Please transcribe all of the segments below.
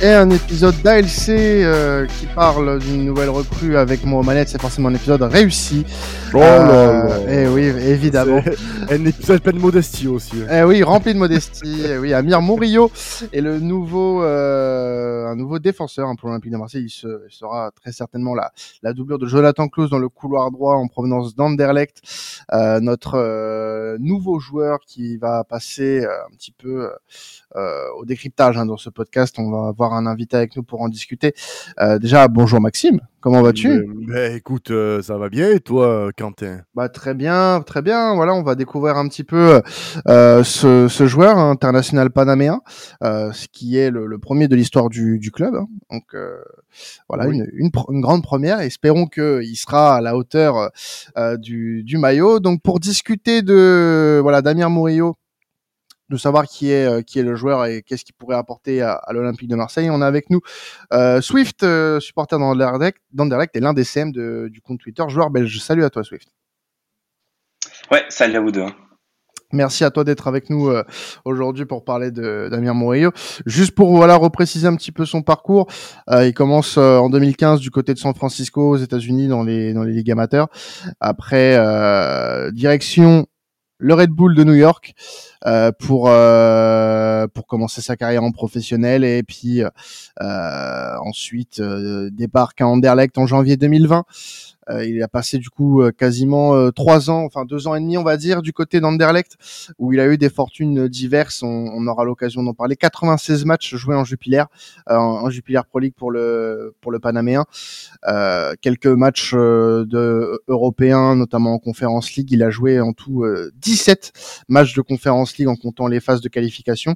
et un épisode d'ALC euh, qui parle d'une nouvelle recrue avec moi aux. C'est forcément un épisode réussi. Oh là là. Et oui, évidemment. Un épisode plein de modestie aussi. Eh oui, rempli de modestie. Eh oui, Amir Murillo est le nouveau, euh, un nouveau défenseur hein, pour l'Olympique de Marseille. Il, se- il sera très certainement la, la doublure de Jonathan Klaus dans le couloir droit en provenance d'Anderlecht. Euh, notre euh, nouveau joueur qui va passer euh, un petit peu euh, au décryptage hein, dans ce podcast. On va avoir un invité avec nous pour en discuter. Euh, déjà, bonjour Maxime. Comment vas-tu mais écoute, euh, ça va bien et toi, Quentin? Bah très bien, très bien. Voilà, on va découvrir un petit peu euh, ce, ce joueur hein, international panaméen, euh, ce qui est le, le premier de l'histoire du, du club. hein. Donc euh, voilà, Oui. une, une, grande première. Espérons qu'il sera à la hauteur euh, du, du maillot. Donc pour discuter de voilà d'Amir Murillo, de savoir qui est euh, qui est le joueur et qu'est-ce qu'il pourrait apporter à, à l'Olympique de Marseille. On a avec nous euh, Swift, euh, supporter d'Anderlecht, et l'un des CM de, du compte Twitter, joueur belge. Salut à toi Swift. Ouais, salut à vous deux. hein. Merci à toi d'être avec nous euh, aujourd'hui pour parler de d'Amir Murillo. Juste pour voilà repréciser un petit peu son parcours, euh, il commence euh, en 2015 du côté de San Francisco aux États-Unis dans les dans les ligues amateurs. Après euh, direction le Red Bull de New York euh, pour euh, pour commencer sa carrière en professionnel et puis euh, ensuite débarque à Anderlecht en janvier 2020. Euh, il a passé du coup euh, quasiment euh, trois ans, enfin deux ans et demi, on va dire, du côté d'Anderlecht, où il a eu des fortunes diverses. On, on aura l'occasion d'en parler. 96 matchs joués en Jupiler, en, en Jupiler Pro League pour le pour le Panaméen. Quelques matchs de européens, notamment en Conference League. Il a joué en tout euh, 17 matchs de Conference League en comptant les phases de qualification.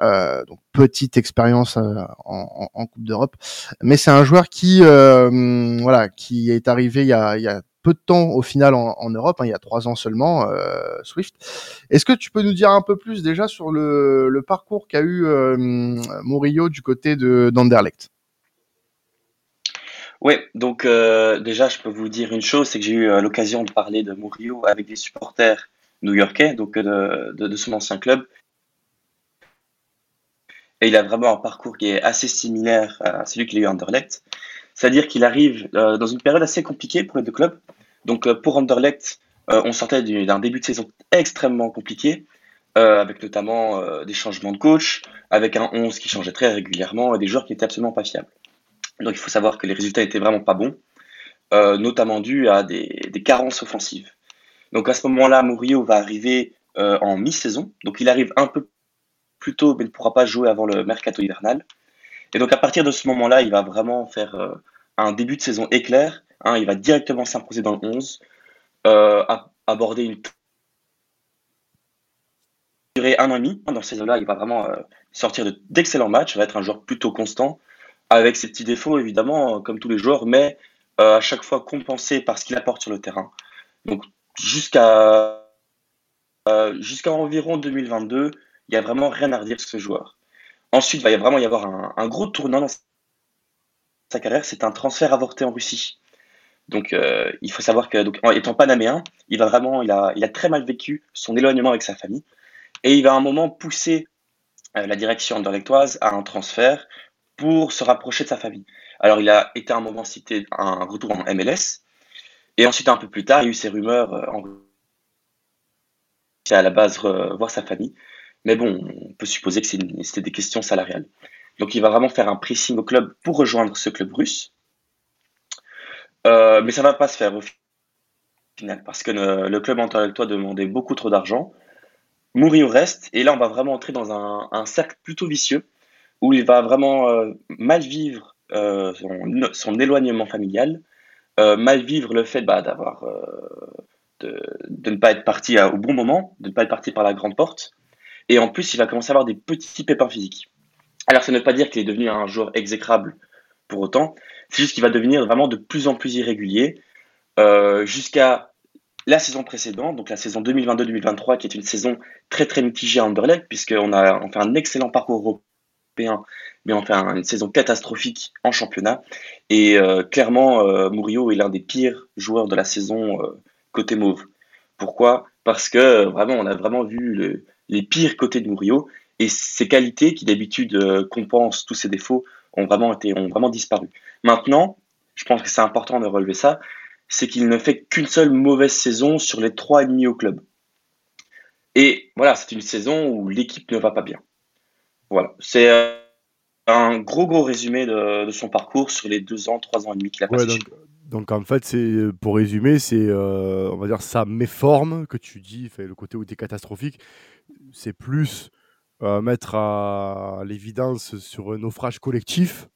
Donc petite expérience euh, en, Coupe d'Europe mais c'est un joueur qui euh, voilà qui est arrivé il y a, peu de temps au final en, Europe, hein, il y a trois ans seulement, euh, Swift. Est-ce que tu peux nous dire un peu plus déjà sur le, parcours qu'a eu Murillo du côté de d'Anderlecht? Ouais, donc déjà, je peux vous dire une chose, c'est que j'ai eu l'occasion de parler de Murillo avec des supporters new-yorkais, donc de son ancien club. Et il a vraiment un parcours qui est assez similaire à celui qu'il a eu à Anderlecht. C'est-à-dire qu'il arrive euh, dans une période assez compliquée pour les deux clubs. Donc euh, pour Anderlecht, euh, on sortait du- d'un début de saison extrêmement compliqué, avec notamment des changements de coach, avec un 11 qui changeait très régulièrement et des joueurs qui n'étaient absolument pas fiables. Donc il faut savoir que les résultats étaient vraiment pas bons, notamment dus à des, carences offensives. Donc à ce moment-là, Murillo va arriver en mi-saison. Donc il arrive un peu plus tôt, mais ne pourra pas jouer avant le mercato hivernal. Et donc à partir de ce moment-là, il va vraiment faire euh, un début de saison éclair. il va directement s'imposer dans le 11, euh, aborder une durée un an et demi. Dans cette saison-là, il va vraiment euh, sortir de- d'excellents matchs, va être un joueur plutôt constant, avec ses petits défauts évidemment, comme tous les joueurs, mais à chaque fois compensé par ce qu'il apporte sur le terrain. Donc jusqu'à jusqu'à environ 2022, il n'y a vraiment rien à redire ce joueur. Ensuite, il va y vraiment y avoir un, gros tournant dans sa carrière, c'est un transfert avorté en Russie. Donc euh, il faut savoir que en étant panaméen, il va vraiment, il a, très mal vécu son éloignement avec sa famille, et il va à un moment pousser euh, la direction anderlechtoise à un transfert pour se rapprocher de sa famille. Alors il a été à un moment cité un retour en MLS, et ensuite un peu plus tard, il y a eu ces rumeurs euh, en Russie à la base voir sa famille. Mais bon, on peut supposer que c'était des questions salariales. Donc il va vraiment faire un pressing au club pour rejoindre ce club russe. Euh, mais ça va pas se faire au final, parce que le, le club antallectois demandait beaucoup trop d'argent. Murillo reste, et là on va vraiment entrer dans un, cercle plutôt vicieux, où il va vraiment euh, mal vivre euh, son, éloignement familial, euh, mal vivre le fait bah, d'avoir euh, de, ne pas être parti au bon moment, de ne pas être parti par la grande porte, et en plus il va commencer à avoir des petits pépins physiques. Alors ça ne veut pas dire qu'il est devenu un joueur exécrable pour autant, c'est juste qu'il va devenir vraiment de plus en plus irrégulier, euh, jusqu'à la saison précédente, donc la saison 2022-2023, qui est une saison très très mitigée à Anderlecht, puisqu'on a on fait un excellent parcours européen, mais on fait un- une saison catastrophique en championnat. Et euh, clairement, euh, Murillo est l'un des pires joueurs de la saison côté mauve. Pourquoi? Parce que vraiment, on a vraiment vu le- les pires côtés de Murillo, et ses qualités, qui d'habitude euh, compensent tous ses défauts, ont vraiment été, ont vraiment disparu. Maintenant, je pense que c'est important de relever ça, c'est qu'il ne fait qu'une seule mauvaise saison sur les trois et demi au club. Et voilà, c'est une saison où l'équipe ne va pas bien. Voilà, c'est euh, un gros gros résumé de, son parcours sur les deux ans, trois ans et demi qu'il a passé. donc, donc, en fait, c'est pour résumer, c'est euh, on va dire ça méforme que tu dis, le côté où tu es catastrophique, c'est plus euh, mettre à l'évidence sur un naufrage collectif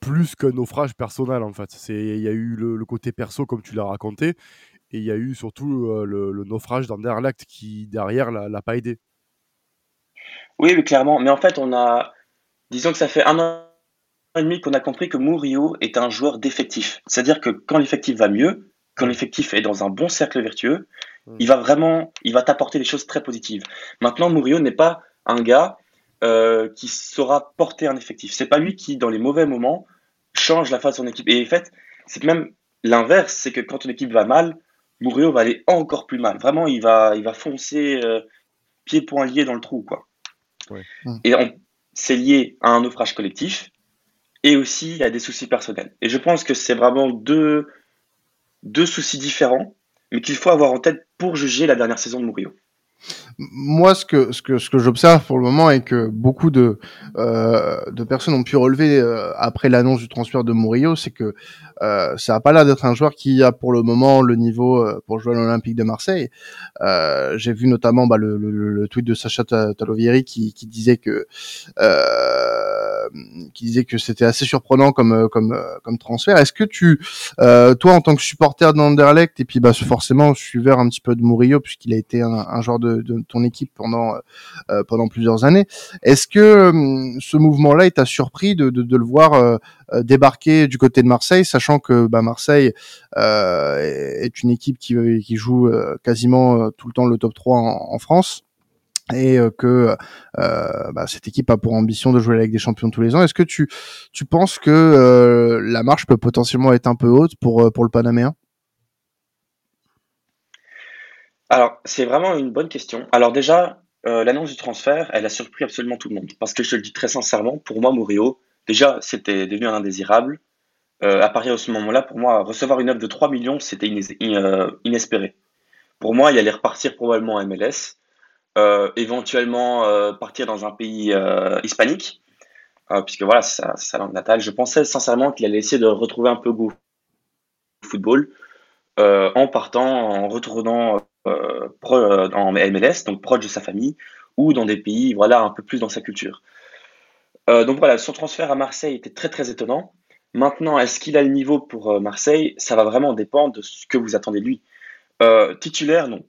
plus qu'un naufrage personnel en fait. Il y a eu le, côté perso comme tu l'as raconté et il y a eu surtout euh, le, naufrage d'Anderlecht qui derrière l'a pas aidé. Oui, mais clairement. Mais en fait, on a, disons que ça fait un an et demi qu'on a compris que Murillo est un joueur d'effectif. C'est-à-dire que quand l'effectif va mieux, quand l'effectif est dans un bon cercle vertueux. Il va vraiment, il va t'apporter des choses très positives. Maintenant, Murillo n'est pas un gars euh, qui saura porter un effectif. C'est pas lui qui, dans les mauvais moments, change la face de son équipe. Et en fait, c'est même l'inverse, c'est que quand une équipe va mal, Murillo va aller encore plus mal. Vraiment, il va, il va foncer euh, pied-point lié dans le trou, quoi. Hmm. Et c'est lié à un naufrage collectif et aussi à des soucis personnels. Et je pense que c'est vraiment deux, deux soucis différents, mais qu'il faut avoir en tête pour juger la dernière saison de Murillo. Moi, ce que ce que ce que j'observe pour le moment est que beaucoup de euh, de personnes ont pu relever euh, après l'annonce du transfert de Murillo, c'est que euh, ça a pas l'air d'être un joueur qui a pour le moment le niveau euh, pour jouer à l'Olympique de Marseille. Euh, J'ai vu notamment bah, le, le, le, tweet de Sacha Talovieri qui, qui disait que euh, qui disait que c'était assez surprenant comme comme comme transfert. Est-ce que tu toi en tant que supporter d'Anderlecht et puis bah forcément suiveur un petit peu de Murillo puisqu'il a été un, un joueur de, de, ton équipe pendant pendant plusieurs années, est-ce que ce mouvement-là t'a surpris de, de, de le voir euh, débarquer du côté de Marseille, sachant que bah, Marseille euh, est une équipe qui, joue euh, quasiment tout le temps le top 3 en, France et que euh, bah, cette équipe a pour ambition de jouer la Ligue des Champions tous les ans. Est-ce que tu penses que la marche peut potentiellement être un peu haute pour pour le Panaméen? Alors c'est vraiment une bonne question. Alors déjà l'annonce du transfert, elle a surpris absolument tout le monde parce que je te le dis très sincèrement, pour moi Murillo, Déjà, c'était devenu un indésirable. Euh, à Paris, à ce moment-là, pour moi, recevoir une offre de 3 millions, c'était euh, inespéré. Pour moi, il allait repartir probablement en MLS, euh, éventuellement partir dans un pays hispanique, puisque voilà, c'est sa, langue natale. Je pensais sincèrement qu'il allait essayer de retrouver un peu goût au football en partant, en retournant pro, en MLS, donc proche de sa famille, ou dans des pays, voilà, un peu plus dans sa culture. Donc voilà, son transfert à Marseille était très très étonnant. Maintenant, est-ce qu'il a le niveau pour euh, Marseille? Ça va vraiment dépendre de ce que vous attendez de lui. Euh, titulaire, non.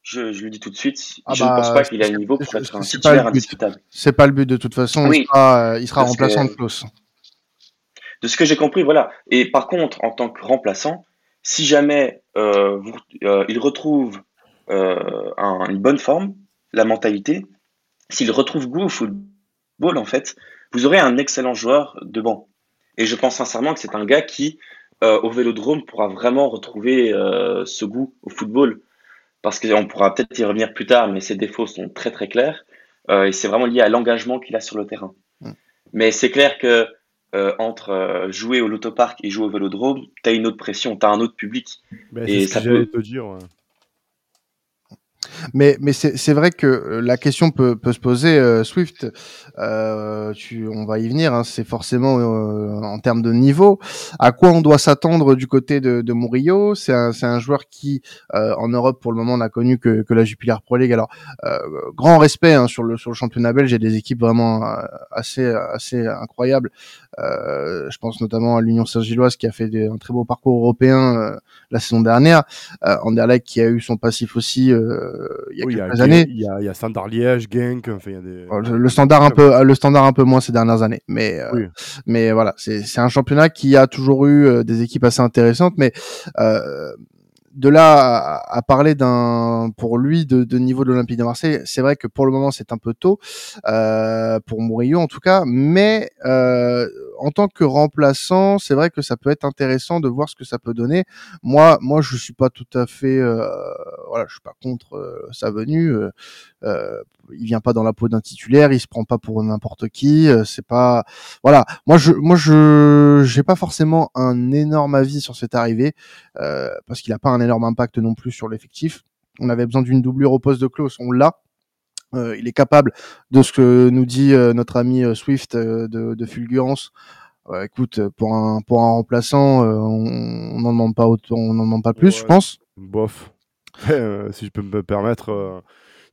Je, je, le dis tout de suite, ah je ne pense bah, pas qu'il a le niveau pour être un titulaire indiscutable. C'est pas le but de toute façon. il sera, il sera remplaçant de Klaus. De ce que j'ai compris, voilà. Et par contre, en tant que remplaçant, si jamais euh, vous, euh, il retrouve un, une bonne forme, la mentalité, s'il retrouve goût au football, en fait, vous aurez un excellent joueur de banc. Et je pense sincèrement que c'est un gars qui, euh, au vélodrome, pourra vraiment retrouver euh, ce goût au football. Parce qu'on pourra peut-être y revenir plus tard, mais ses défauts sont très très clairs. Euh, et c'est vraiment lié à l'engagement qu'il a sur le terrain. Mm. Mais c'est clair que entre jouer au lotopark et jouer au vélodrome, tu as une autre pression, tu as un autre public. Ben, et ça peut... te dire. Mais, mais c'est vrai que euh, la question peut, peut se poser, euh, Swift, euh, tu, on va y venir, hein, c'est forcément euh, en termes de niveau. À quoi on doit s'attendre du côté de, de Murillo? C'est un, un, joueur qui, en Europe, pour le moment, n'a connu que, que la Jupiler Pro League. Alors, grand respect hein, sur, le, sur le championnat belge, a des équipes vraiment assez, assez incroyables. je pense notamment à l'Union Saint-Gilloise qui a fait un très beau parcours européen la saison dernière. Anderlecht qui a eu son passif aussi il y a quelques années. Il y a, il y a Standard Liège, Genk, enfin, il y a des... le standard un peu, le standard un peu moins ces dernières années, mais euh, mais voilà, c'est un championnat qui a toujours eu euh, des équipes assez intéressantes, mais euh, de là à, parler d'un pour lui de, de niveau de l'Olympique de Marseille, c'est vrai que pour le moment c'est un peu tôt euh, pour Murillo en tout cas, mais euh, en tant que remplaçant, c'est vrai que ça peut être intéressant de voir ce que ça peut donner. Moi, moi, je suis pas tout à fait, euh, voilà, je suis pas contre euh, sa venue. Euh, il vient pas dans la peau d'un titulaire, il se prend pas pour n'importe qui. c'est pas, voilà. Moi, je, moi, je, j'ai pas forcément un énorme avis sur cette arrivée parce qu'il a pas un énorme impact non plus sur l'effectif. On avait besoin d'une doublure au poste de Klaus, on l'a. Euh, il est capable de ce que nous dit euh, notre ami euh, Swift de, de fulgurance. écoute, pour un pour un remplaçant, on n'en demande pas autant, on n'en demande pas plus, je pense. Bof. si je peux me permettre,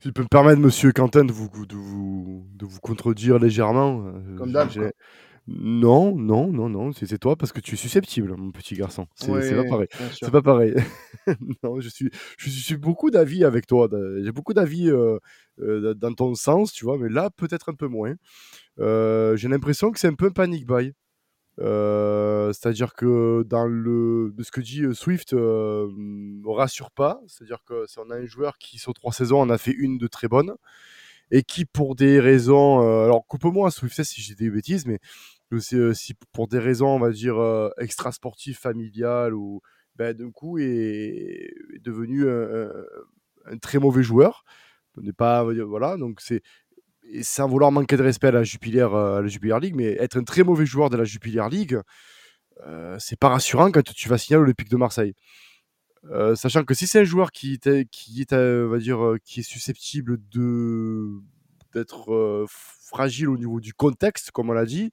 si je peux me permettre, Monsieur Quentin, de vous de vous de vous contredire légèrement. Comme d'hab. Non, non, non, non, c'est toi parce que tu es susceptible, mon petit garçon. C'est pas pareil. C'est pas pareil. non, je suis, je suis beaucoup d'avis avec toi. J'ai beaucoup d'avis euh, euh, dans ton sens, tu vois, mais là, peut-être un peu moins. Euh, j'ai l'impression que c'est un peu un panic buy. c'est-à-dire que dans le ce que dit Swift ne rassure pas. C'est-à-dire que si on a un joueur qui sur trois saisons en a fait une de très bonne et qui pour des raisons, alors coupe-moi Swift si j'ai des bêtises, mais si pour des raisons on va dire extra sportives, familiales ou ben, d'un coup est, devenu un, très mauvais joueur. n'est pas voilà donc c'est sans vouloir manquer de respect à la Jupiler, à la Jupiler League, mais être un très mauvais joueur de la Jupiler League, euh, c'est pas rassurant quand tu vas signer l'Olympique de Marseille. sachant que si c'est un joueur qui, est, qui est, va dire, qui est susceptible d'être fragile au niveau du contexte, comme on l'a dit,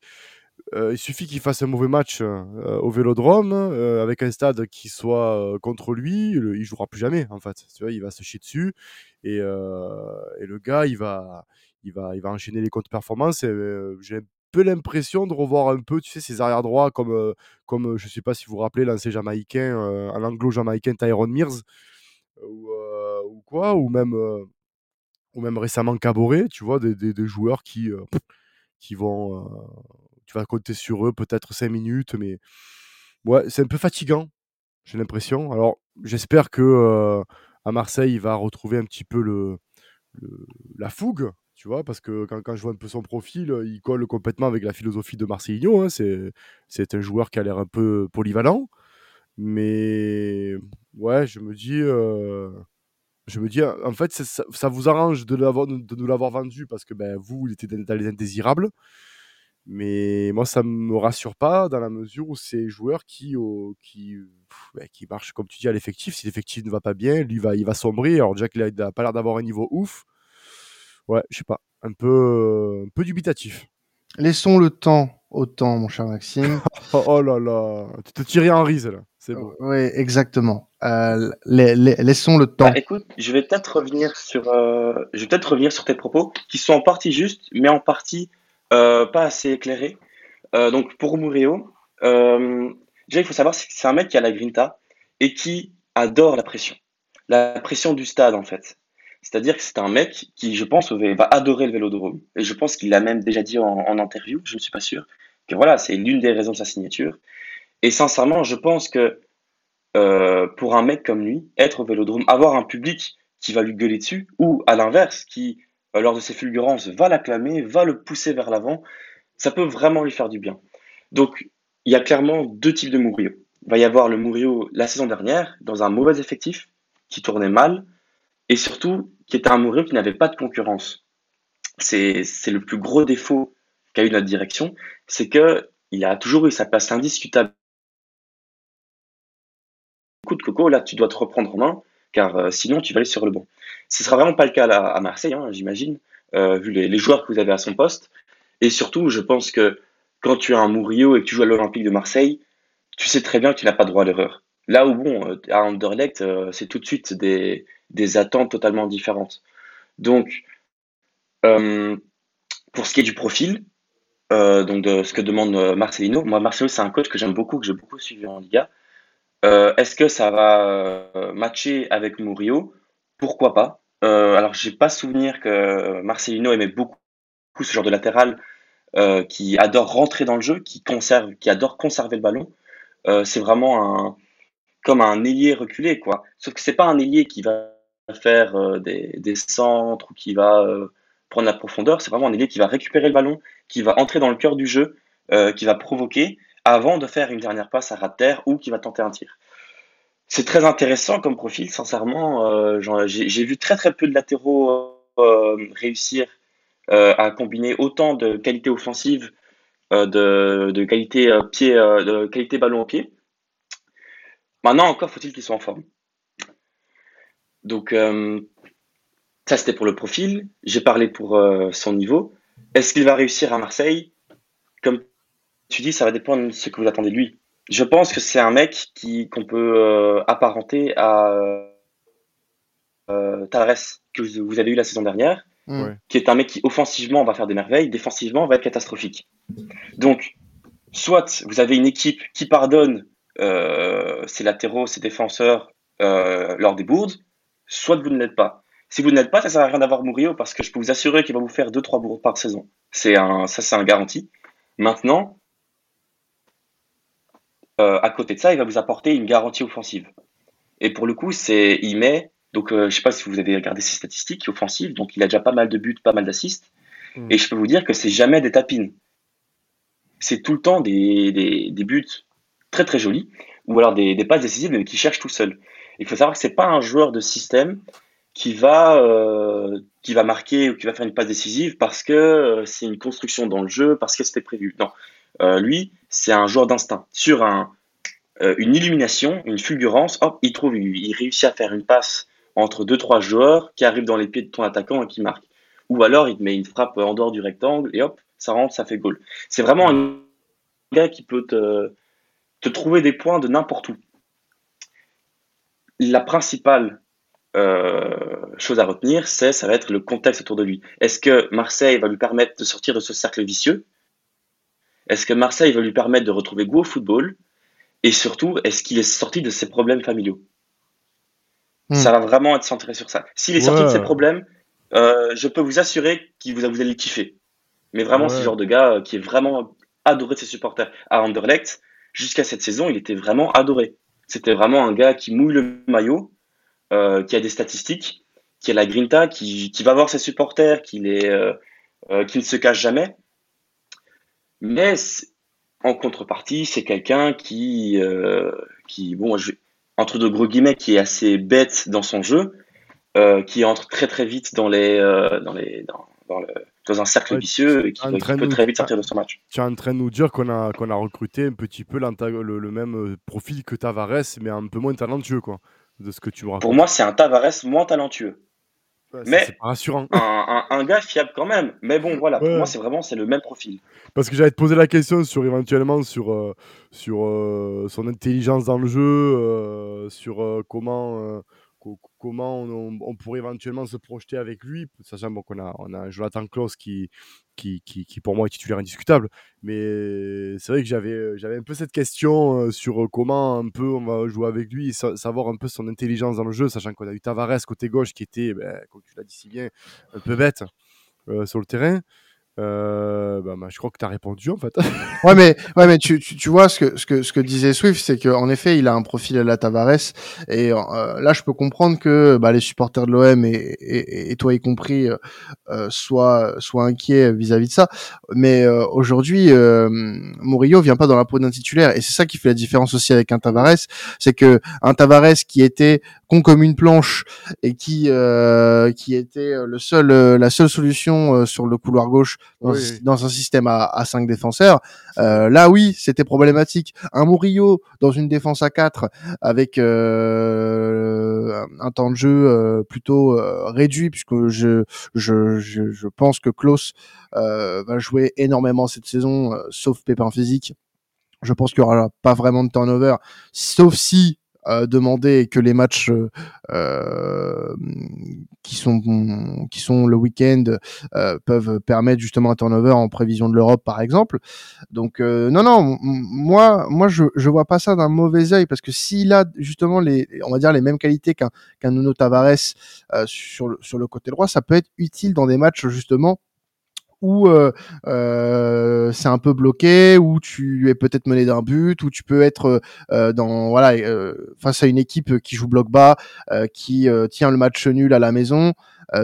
euh, il suffit qu'il fasse un mauvais match euh, au Vélodrome euh, avec un stade qui soit contre lui, il jouera plus jamais en fait. Tu vois, il va se chier dessus et, le gars, il va, il va, il va enchaîner les comptes performances. J'ai un peu l'impression de revoir un peu, tu sais, ses arrières droits comme, comme je sais pas si vous vous rappelez l'ancien jamaïcain, un anglo-jamaïcain Tyrone Mears ou, ou, quoi, ou même, ou même récemment Caboret, tu vois, des, des, des joueurs qui, qui vont tu vas compter sur eux peut-être 5 minutes, mais ouais, c'est un peu fatigant, j'ai l'impression. Alors, j'espère que à Marseille, il va retrouver un petit peu le, la fougue, tu vois, parce que quand, quand, je vois un peu son profil, il colle complètement avec la philosophie de Marseillino. Hein, c'est un joueur qui a l'air un peu polyvalent, mais ouais, je me dis. je me dis, en fait, ça, ça, vous arrange de, de nous l'avoir vendu parce que ben, vous, il était dans les indésirables. Mais moi, ça me rassure pas dans la mesure où c'est joueur qui, qui, bah, qui marche, comme tu dis, à l'effectif. Si l'effectif ne va pas bien, lui, va, il va sombrer. Alors, déjà qu'il n'a pas l'air d'avoir un niveau ouf. Ouais, je sais pas. Un peu, un peu dubitatif. Laissons le temps au temps, mon cher Maxime. Oh, oh, là là, tu te tires en rise là. C'est bon. Oui, exactement. Euh, laissons le temps. Bah, écoute, je vais peut-être revenir sur, euh, je vais peut-être revenir sur tes propos qui sont en partie justes, mais en partie euh, pas assez éclairé. Euh, donc pour Murillo, euh, déjà il faut savoir que c'est un mec qui a la grinta et qui adore la pression. La pression du stade en fait. C'est-à-dire que c'est un mec qui, je pense, va adorer le vélodrome. Et je pense qu'il l'a même déjà dit en, interview, je ne suis pas sûr, que voilà, c'est l'une des raisons de sa signature. Et sincèrement, je pense que pour un mec comme lui, être au vélodrome, avoir un public qui va lui gueuler dessus, ou à l'inverse, qui euh, lors de ses fulgurances, va l'acclamer, va le pousser vers l'avant. Ça peut vraiment lui faire du bien. Donc, il y a clairement deux types de Murillo. Il va y avoir le Murillo la saison dernière, dans un mauvais effectif, qui tournait mal, et surtout qui était un Murillo qui n'avait pas de concurrence. C'est le plus gros défaut qu'a eu notre direction, c'est que il a toujours eu sa place indiscutable. Coup de coco, là, tu dois te reprendre en main, car euh, sinon tu vas aller sur le banc. Ce sera vraiment pas le cas à, Marseille, hein, j'imagine, euh, vu les, joueurs que vous avez à son poste. Et surtout, je pense que quand tu as un Murillo et que tu joues à l'Olympique de Marseille, tu sais très bien que tu n'as pas droit à l'erreur. Là où, bon, euh, à Anderlecht, c'est tout de suite des, attentes totalement différentes. Donc, pour ce qui est du profil, donc de ce que demande Marcelino, moi, Marcelino, c'est un coach que j'aime beaucoup, que j'ai beaucoup suivi en Liga. Est-ce que ça va matcher avec Murillo? Pourquoi pas? Euh, Alors, j'ai pas souvenir que Marcelino aimait beaucoup ce genre de latéral euh, qui adore rentrer dans le jeu, qui conserve, qui adore conserver le ballon. Euh, c'est vraiment un comme un ailier reculé, quoi. Sauf que c'est pas un ailier qui va faire euh, des, des, centres ou qui va prendre la profondeur. C'est vraiment un ailier qui va récupérer le ballon, qui va entrer dans le cœur du jeu qui va provoquer avant de faire une dernière passe à ras de terre ou qui va tenter un tir. C'est très intéressant comme profil, sincèrement. J'ai vu très très peu de latéraux réussir à combiner autant de qualité offensive, de, de, qualité pied, de qualité ballon au pied. Maintenant, encore faut-il qu'il soit en forme. Donc, euh, ça c'était pour le profil. J'ai parlé pour euh, son niveau. Est-ce qu'il va réussir à Marseille? Tu dis, ça va dépendre de ce que vous attendez de lui. Je pense que c'est un mec qui qu'on peut euh, apparenter à Tavares que vous avez eu la saison dernière, qui est un mec qui offensivement va faire des merveilles, défensivement va être catastrophique. Donc, soit vous avez une équipe qui pardonne ses latéraux, ses défenseurs lors des bourdes, soit vous ne l'êtes pas. Si vous ne l'êtes pas, ça sert à rien d'avoir Murillo parce que je peux vous assurer qu'il va vous faire 2-3 bourres par saison. C'est un, ça, c'est un garanti. Maintenant, euh, à côté de ça, il va vous apporter une garantie offensive. Et pour le coup, c'est, il met, donc euh, je sais pas si vous avez regardé ses statistiques offensives, donc il a déjà pas mal de buts, pas mal d'assists. Mm. Et je peux vous dire que c'est jamais des tapines. C'est tout le temps des, des, des, buts très très jolis, ou alors des, des passes décisives mais qui cherchent tout seul. Il faut savoir que c'est pas un joueur de système qui va euh, qui va marquer ou qui va faire une passe décisive parce que euh, c'est une construction dans le jeu, parce que c'était prévu. Non, euh, lui, c'est un joueur d'instinct. Sur un une illumination, une fulgurance, hop, il trouve, il, réussit à faire une passe entre deux trois joueurs qui arrivent dans les pieds de ton attaquant et qui marque. Ou alors il te met une frappe en dehors du rectangle et hop, ça rentre, ça fait goal. C'est vraiment un gars qui peut te, te trouver des points de n'importe où la principale euh, chose à retenir, c'est ça va être le contexte autour de lui. Est-ce que Marseille va lui permettre de sortir de ce cercle vicieux? Est-ce que Marseille va lui permettre de retrouver goût au football? Et surtout, est-ce qu'il est sorti de ses problèmes familiaux? Hmm. Ça va vraiment être centré sur ça. S'il est sorti de ses problèmes, euh, je peux vous assurer que vous, vous allez le kiffer. Mais vraiment, ce genre de gars euh, qui est vraiment adoré de ses supporters. À Anderlecht, jusqu'à cette saison, il était vraiment adoré. C'était vraiment un gars qui mouille le maillot, euh, qui a des statistiques, qui a la grinta, qui, qui va voir ses supporters, qui, les, qui ne se cache jamais. Mais en contrepartie, c'est quelqu'un qui, qui, bon, je, entre de gros guillemets, qui est assez bête dans son jeu, qui entre très très vite dans les, dans les, dans, dans le, dans un cercle vicieux et qui, peut très vite sortir de son match. Tu es en train de nous dire qu'on a, qu'on a recruté un petit peu le, le, même euh, profil que Tavares, mais un peu moins talentueux, quoi, de ce que tu Pour moi, c'est un Tavares moins talentueux. Mais rassurant. Un, un, gars fiable quand même. Mais bon, voilà, pour moi, c'est vraiment c'est le même profil. Parce que j'allais te poser la question sur éventuellement sur, euh, sur euh, son intelligence dans le jeu, sur comment comment on, pourrait éventuellement se projeter avec lui, sachant qu'on a, on a un Jonathan Klaus qui, qui, qui, qui, pour moi est titulaire indiscutable. Mais c'est vrai que j'avais, j'avais un peu cette question euh, sur comment un peu on va jouer avec lui, savoir un peu son intelligence dans le jeu, sachant qu'on a eu Tavares côté gauche qui était, ben, comme tu l'as dit si bien, un peu bête euh, sur le terrain. Euh, bah, bah, je crois que tu as répondu en fait. ouais, mais, ouais, mais tu, tu, tu, vois ce que, ce que, ce que disait Swift, c'est qu'en effet, il a un profil à la Tavares. Et euh, là, je peux comprendre que bah, les supporters de l'OM et, et, et, toi y compris euh, euh soient, soient inquiets vis-à-vis de ça. Mais euh, aujourd'hui, euh, Murillo vient pas dans la peau d'un titulaire. Et c'est ça qui fait la différence aussi avec un Tavares. C'est que un Tavares qui était con comme une planche et qui, qui était le seul, la seule solution sur le couloir gauche dans, un système à, à 5 défenseurs. Euh, là, oui, c'était problématique. Un Murillo dans une défense à 4 avec euh, un temps de jeu euh, plutôt euh, réduit, puisque je, je, je, je pense que Klaus euh, va jouer énormément cette saison, sauf pépin physique. Je pense qu'il n'y aura pas vraiment de turnover, sauf si demander que les matchs euh, qui sont qui sont le week-end euh, peuvent permettre justement un turnover en prévision de l'Europe par exemple. Donc euh, non non moi moi je je vois pas ça d'un mauvais œil parce que s'il a justement les on va dire les mêmes qualités qu'un qu'un Nuno Tavares sur sur le côté droit, ça peut être utile dans des matchs justement où euh, euh, c'est un peu bloqué, où tu es peut-être mené d'un but, où tu peux être euh, dans voilà face à une équipe qui joue bloc bas, qui tient le match nul à la maison.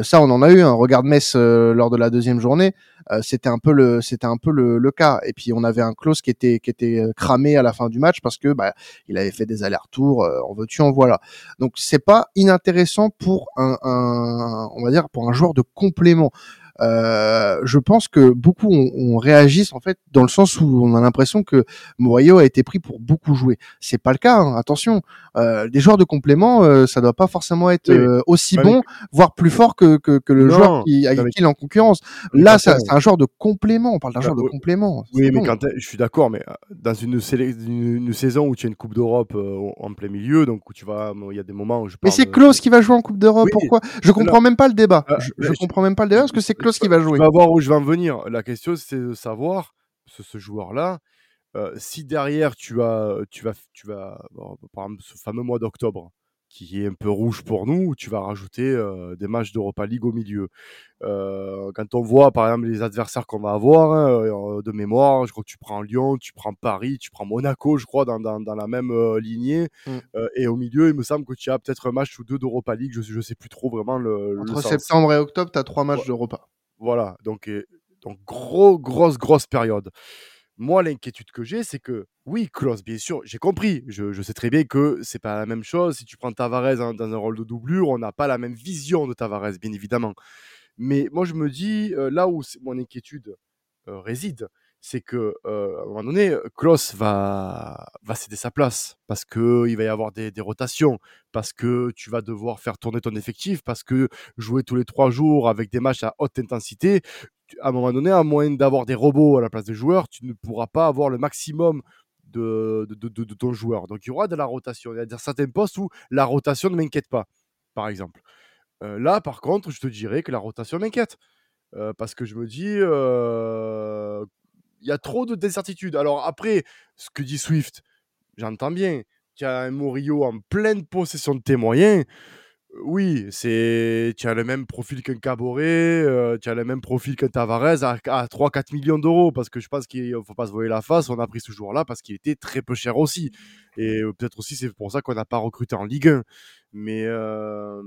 ça, on en a eu. un Regarde Metz lors de la deuxième journée. c'était un peu le c'était un peu le, le, cas et puis on avait un close qui était qui était cramé à la fin du match parce que bah, il avait fait des allers-retours en veux-tu en voilà donc c'est pas inintéressant pour un, un on va dire pour un joueur de complément euh, je pense que beaucoup on, on, réagissent en fait dans le sens où on a l'impression que Morio a été pris pour beaucoup jouer. C'est pas le cas. Hein, attention, euh, des joueurs de complément, euh, ça doit pas forcément être euh, aussi bon, voire plus fort que, que, que le joueur qui, avec qui il est en concurrence. Là, c'est un joueur de complément. On parle d'un joueur de complément. Oui, mais quand je suis d'accord, mais dans une, une, saison où tu as une Coupe d'Europe en plein milieu, donc où tu vas, il y a des moments où je. Mais c'est Klaus qui va jouer en Coupe d'Europe. Pourquoi? Je comprends même pas le débat. je, je comprends même pas le débat parce que c'est qui va jouer. On va voir où je vais en venir. La question, c'est de savoir, ce, ce joueur-là, euh, si derrière tu as, tu vas, tu vas, par exemple, ce fameux mois d'octobre, qui est un peu rouge pour nous, tu vas rajouter euh, des matchs d'Europa League au milieu. Euh, quand on voit par exemple les adversaires qu'on va avoir hein, de mémoire, je crois que tu prends Lyon, tu prends Paris, tu prends Monaco, je crois, dans, dans, dans la même lignée. Mmh. et au milieu, il me semble que tu as peut-être un match ou deux d'Europa League, je ne sais plus trop vraiment le. Entre septembre et octobre, tu as trois matchs d'Europa. Voilà, donc, donc gros, grosse, grosse période. Moi, l'inquiétude que j'ai, c'est que oui, Klaus, bien sûr, j'ai compris. Je, sais très bien que c'est pas la même chose. Si tu prends Tavares dans, un rôle de doublure, on n'a pas la même vision de Tavares, bien évidemment. Mais moi, je me dis, là où mon inquiétude réside, c'est que euh, à un moment donné, Klaus va, va céder sa place parce qu'il va y avoir des, des, rotations, parce que tu vas devoir faire tourner ton effectif, parce que jouer tous les trois jours avec des matchs à haute intensité, à un moment donné, à moins d'avoir des robots à la place des joueurs, tu ne pourras pas avoir le maximum de, ton joueur. Donc il y aura de la rotation. Il y a certains postes où la rotation ne m'inquiète pas, par exemple. Euh, là, par contre, je te dirais que la rotation m'inquiète. Euh, parce que je me dis, euh, il y a trop de d'incertitudes. Alors après, ce que dit Swift, j'entends bien. Tu as un Murillo en pleine possession de tes moyens. Oui, c'est tu as le même profil qu'un Caboret, euh, tu as le même profil qu'un Tavares à, 3-4 millions d'euros parce que je pense qu'il ne faut pas se voiler la face. On a pris ce joueur-là parce qu'il était très peu cher aussi. Et euh, peut-être aussi c'est pour ça qu'on n'a pas recruté en Ligue 1. Mais, euh,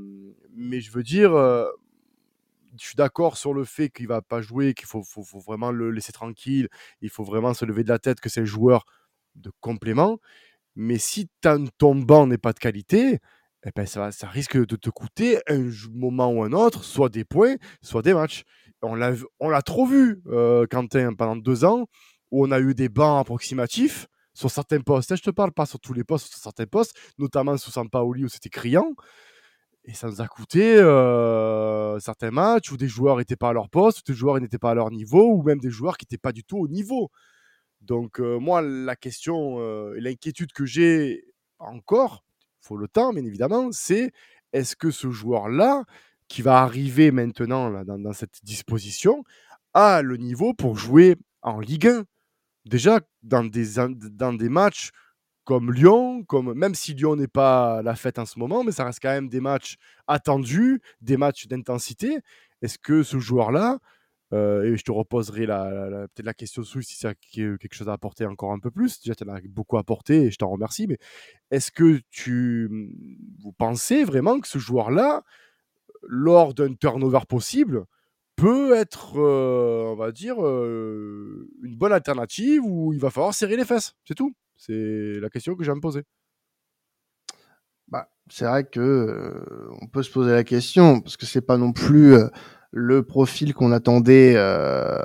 mais je veux dire, je suis d'accord sur le fait qu'il va pas jouer, qu'il faut, faut, vraiment le laisser tranquille, il faut vraiment se lever de la tête que c'est un joueur de complément. Mais si ton banc n'est pas de qualité, eh ben ça, risque de te coûter un moment ou un autre, soit des points, soit des matchs. On l'a, trop vu, euh, Quentin, pendant deux ans, où on a eu des bancs approximatifs sur certains postes. Et je te parle pas sur tous les postes, sur certains postes, notamment sous Sampaoli où c'était criant. Et ça nous a coûté euh, certains matchs où des joueurs n'étaient pas à leur poste, où des joueurs n'étaient pas à leur niveau, ou même des joueurs qui n'étaient pas du tout au niveau. Donc euh, moi, la question euh, et l'inquiétude que j'ai encore, le temps, bien évidemment, c'est est-ce que ce joueur-là, qui va arriver maintenant dans, cette disposition, a le niveau pour jouer en Ligue 1 Déjà, dans des, dans des matchs comme Lyon, comme, même si Lyon n'est pas la fête en ce moment, mais ça reste quand même des matchs attendus, des matchs d'intensité. Est-ce que ce joueur-là, euh, et je te reposerai peut-être la question sous si c'est quelque chose à apporter encore un peu plus. Déjà, tu en as beaucoup apporté et je t'en remercie, mais est-ce que tu vous pensez vraiment que ce joueur-là, lors d'un turnover possible, peut être, euh, on va dire, euh, une bonne alternative où il va falloir serrer les fesses? C'est tout c'est la question que je vais me poser. Bah, c'est vrai que on peut se poser la question parce que c'est pas non plus le profil qu'on attendait euh,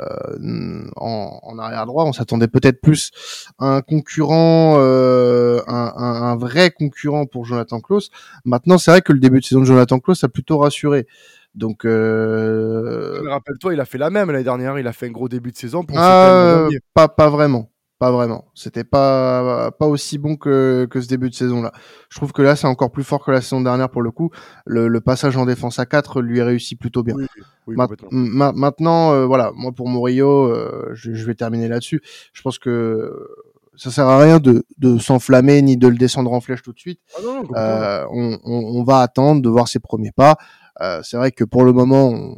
en, arrière droit. On s'attendait peut-être plus à un concurrent, un, un, vrai concurrent pour Jonathan Klaus. Maintenant, c'est vrai que le début de saison de Jonathan Klaus a plutôt rassuré. Donc, rappelle-toi, il a fait la même l'année dernière. Il a fait un gros début de saison. Pour ah, pas, pas vraiment. Pas vraiment. C'était pas pas aussi bon que, que ce début de saison là. Je trouve que là c'est encore plus fort que la saison dernière pour le coup. Le, le passage en défense à 4 lui réussit plutôt bien. maintenant euh, voilà, moi pour Murillo, euh, je, je, vais terminer là-dessus. Je pense que ça sert à rien de, de s'enflammer ni de le descendre en flèche tout de suite. Ah euh, on, on, on, va attendre de voir ses premiers pas. Euh, c'est vrai que pour le moment, on,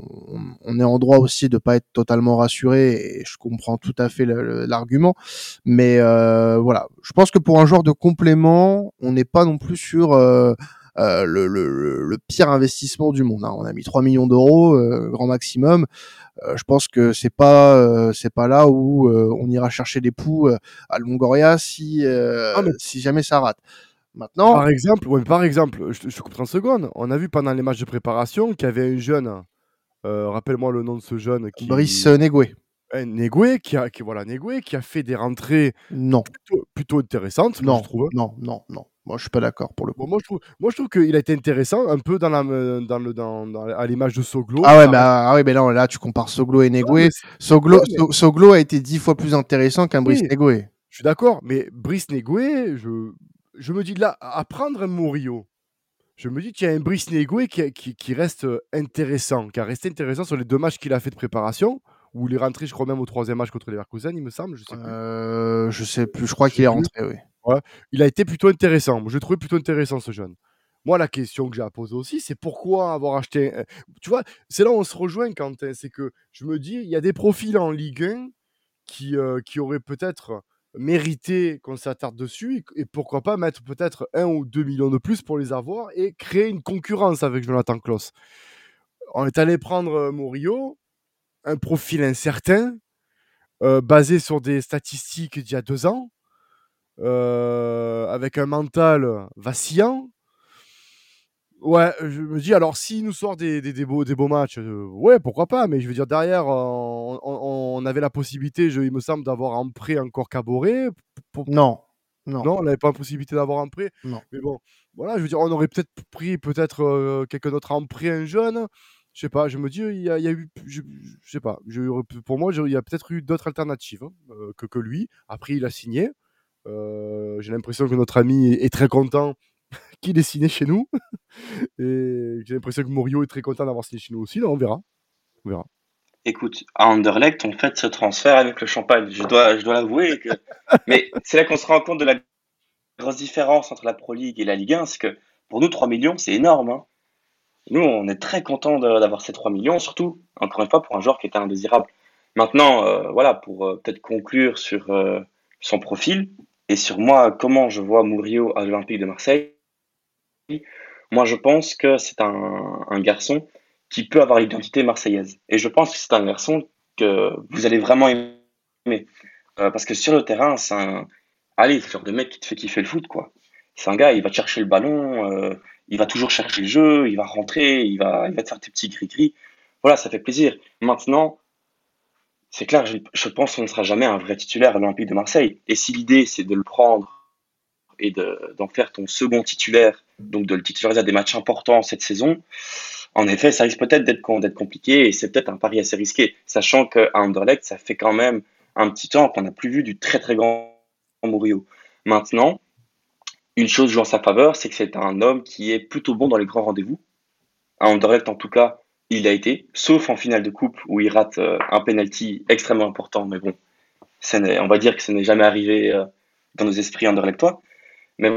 on, est en droit aussi de pas être totalement rassuré et je comprends tout à fait l'argument. Mais euh, voilà, je pense que pour un joueur de complément, on n'est pas non plus sur euh, euh le, le, le, pire investissement du monde. Hein. On a mis 3 millions d'euros, euh, grand maximum. Euh, je pense que c'est pas c'est pas là où on ira chercher des poux à Longoria si ah, si jamais ça rate. Maintenant. Par exemple, ouais, par exemple, je, je coupe 30 secondes. On a vu pendant les matchs de préparation qu'il y avait un jeune, euh, rappelle-moi le nom de ce jeune. Qui... Brice Negoué. Negoué, qui a, qui, voilà, Negoué, qui a fait des rentrées non. plutôt, intéressantes, non, je trouve. Non, non, non. Moi, je suis pas d'accord pour le coup. moi, je trouve, moi, je trouve qu'il a été intéressant, un peu dans la, dans le, dans, dans à l'image de Soglo. Ah ouais, mais, ah, ouais, mais là, là, tu compares Soglo et Negoué. Soglo, Soglo a été dix fois plus intéressant qu'un Brice Negoué. Je suis d'accord, mais Brice Negoué, je, je me dis là, à prendre un Murillo, je me dis qu'il y a un Brice Negoué qui, qui, reste intéressant, qui a resté intéressant sur les deux matchs qu'il a fait de préparation, où il est rentré, je crois même au troisième match contre les Leverkusen, il me semble. Je sais plus. Euh, je sais plus, je crois qu'il est rentré, oui. Il a été plutôt intéressant. Je l'ai trouvé plutôt intéressant ce jeune. Moi, la question que j'ai à poser aussi, c'est pourquoi avoir acheté. Tu vois, c'est là où on se rejoint, Quentin. C'est que je me dis, il y a des profils en Ligue 1 qui, euh, qui auraient peut-être mérité qu'on s'attarde dessus et pourquoi pas mettre peut-être un ou deux millions de plus pour les avoir et créer une concurrence avec Jonathan Kloss. On est allé prendre euh, Murillo, un profil incertain, euh, basé sur des statistiques d'il y a deux ans, euh, avec un mental vacillant, Ouais, je me dis, alors s'il nous sort des, des, des, beaux, des beaux matchs, euh, ouais, pourquoi pas, mais je veux dire, derrière, on, on, avait la possibilité, je, il me semble, d'avoir un prêt encore Caboret. Non, non. Non, on n'avait pas la possibilité d'avoir un prêt. Non. Mais bon, voilà, je veux dire, on aurait peut-être pris peut-être euh, quelqu'un d'autre en prêt, un jeune. Je sais pas, je me dis, il y a, il y a eu, je, je sais pas, je, pour moi, il y a peut-être eu d'autres alternatives hein, euh, que, que lui. Après, il a signé. J'ai l'impression que notre ami est, est très content qu'il est signé chez nous. Et j'ai l'impression que Morio est très content d'avoir signé chez nous aussi. Là, on verra. On verra. Écoute, à Anderlecht, on fait ce transfert avec le champagne. Je dois, je dois l'avouer. Que... Mais c'est là qu'on se rend compte de la grosse différence entre la Pro League et la Ligue 1. C'est que pour nous, 3 millions, c'est énorme. Hein. Nous, on est très content d'avoir ces 3 millions, surtout, encore une fois, pour un joueur qui était indésirable. Maintenant, euh, voilà, pour euh, peut-être conclure sur euh, son profil et sur moi, comment je vois Murillo à l'Olympique de Marseille. Moi, je pense que c'est un, garçon qui peut avoir l'identité marseillaise. Et je pense que c'est un garçon que vous allez vraiment aimer. Euh, parce que sur le terrain, c'est un. Allez, c'est le genre de mec qui te fait kiffer le foot, quoi. C'est un gars, il va chercher le ballon, euh, il va toujours chercher le jeu, il va rentrer, il va, il va te faire tes petits gris-gris. Voilà, ça fait plaisir. Maintenant, c'est clair, je, je pense qu'on ne sera jamais un vrai titulaire à l'Olympique de Marseille. Et si l'idée, c'est de le prendre et d'en faire ton second titulaire, donc de le titulariser à des matchs importants cette saison, en effet, ça risque peut-être d'être compliqué et c'est peut-être un pari assez risqué, sachant qu'à Anderlecht, ça fait quand même un petit temps qu'on n'a plus vu du très très grand Murillo. Maintenant, une chose joue en sa faveur, c'est que c'est un homme qui est plutôt bon dans les grands rendez-vous. À Anderlecht, en tout cas, il a été, sauf en finale de coupe où il rate euh, un penalty extrêmement important, mais bon, on va dire que ce n'est jamais arrivé euh, dans nos esprits anderlechtois. Mais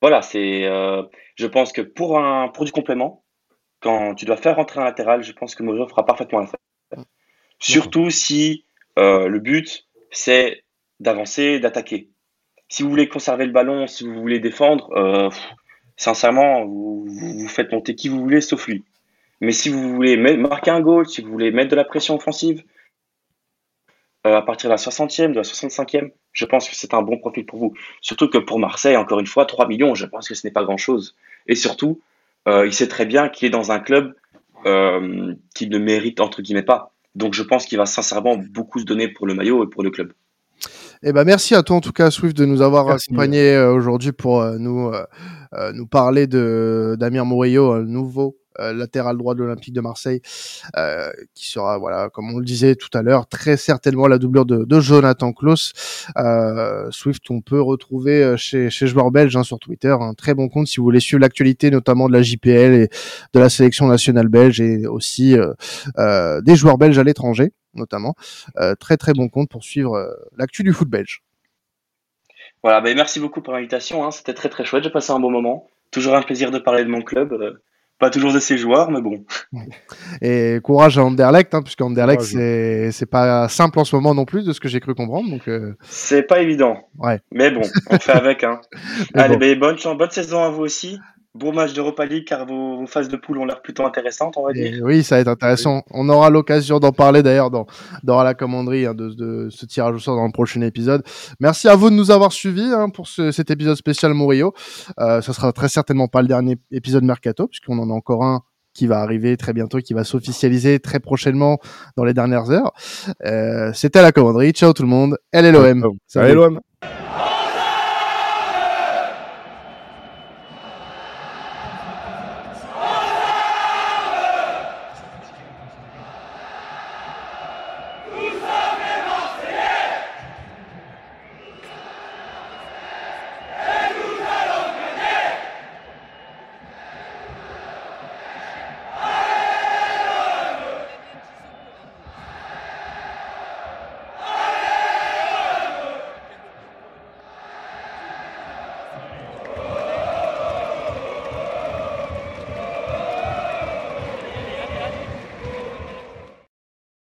voilà, c'est, euh, je pense que pour un pour du complément, quand tu dois faire rentrer un latéral, je pense que Mourinho fera parfaitement l'affaire. Surtout si euh, le but c'est d'avancer, d'attaquer. Si vous voulez conserver le ballon, si vous voulez défendre, euh, sincèrement, vous, vous, faites monter qui vous voulez sauf lui. Mais si vous voulez marquer un goal, si vous voulez mettre de la pression offensive, euh, à partir de la 60e, de la 65e, je pense que c'est un bon profil pour vous. Surtout que pour Marseille, encore une fois, 3 millions, je pense que ce n'est pas grand-chose. Et surtout, euh, il sait très bien qu'il est dans un club euh, qu'il ne mérite, entre guillemets, pas. Donc je pense qu'il va sincèrement beaucoup se donner pour le maillot et pour le club. Eh ben merci à toi en tout cas Swift de nous avoir accompagnés euh, aujourd'hui pour euh, nous euh, nous parler de Damir Murillo, nouveau euh, latéral droit de l'Olympique de Marseille, euh, qui sera, voilà, comme on le disait tout à l'heure, très certainement la doublure de, de Jonathan Klaus. Euh, Swift, on peut retrouver chez, chez Joueurs Belge hein, sur Twitter un très bon compte si vous voulez suivre l'actualité, notamment de la JPL et de la sélection nationale belge et aussi des joueurs belges à l'étranger, notamment. très très bon compte pour suivre l'actu du foot belge. Voilà, ben merci beaucoup pour l'invitation. Hein. C'était très très chouette. J'ai passé un bon moment. Toujours un plaisir de parler de mon club pas toujours de ses joueurs, mais bon. Et courage à Anderlecht, hein, puisque Anderlecht c'est c'est pas simple en ce moment non plus, de ce que j'ai cru comprendre. Donc euh... c'est pas évident. Ouais. Mais bon, on fait avec. Hein. Allez, bon. ben, bonne bonne saison à vous aussi. Bon match d'Europa League car vos, vos, phases de poule ont l'air plutôt intéressantes, on va dire. Et oui, ça va être intéressant. Oui. On aura l'occasion d'en parler d'ailleurs dans, dans la commanderie hein, de, de, ce tirage au sort dans le prochain épisode. Merci à vous de nous avoir suivis hein, pour ce, cet épisode spécial Murillo. Euh, ça sera très certainement pas le dernier épisode Mercato puisqu'on en a encore un qui va arriver très bientôt, qui va s'officialiser très prochainement dans les dernières heures. Euh, C'était la commanderie. Ciao tout le monde. Elle est l'OM. Salut l'OM.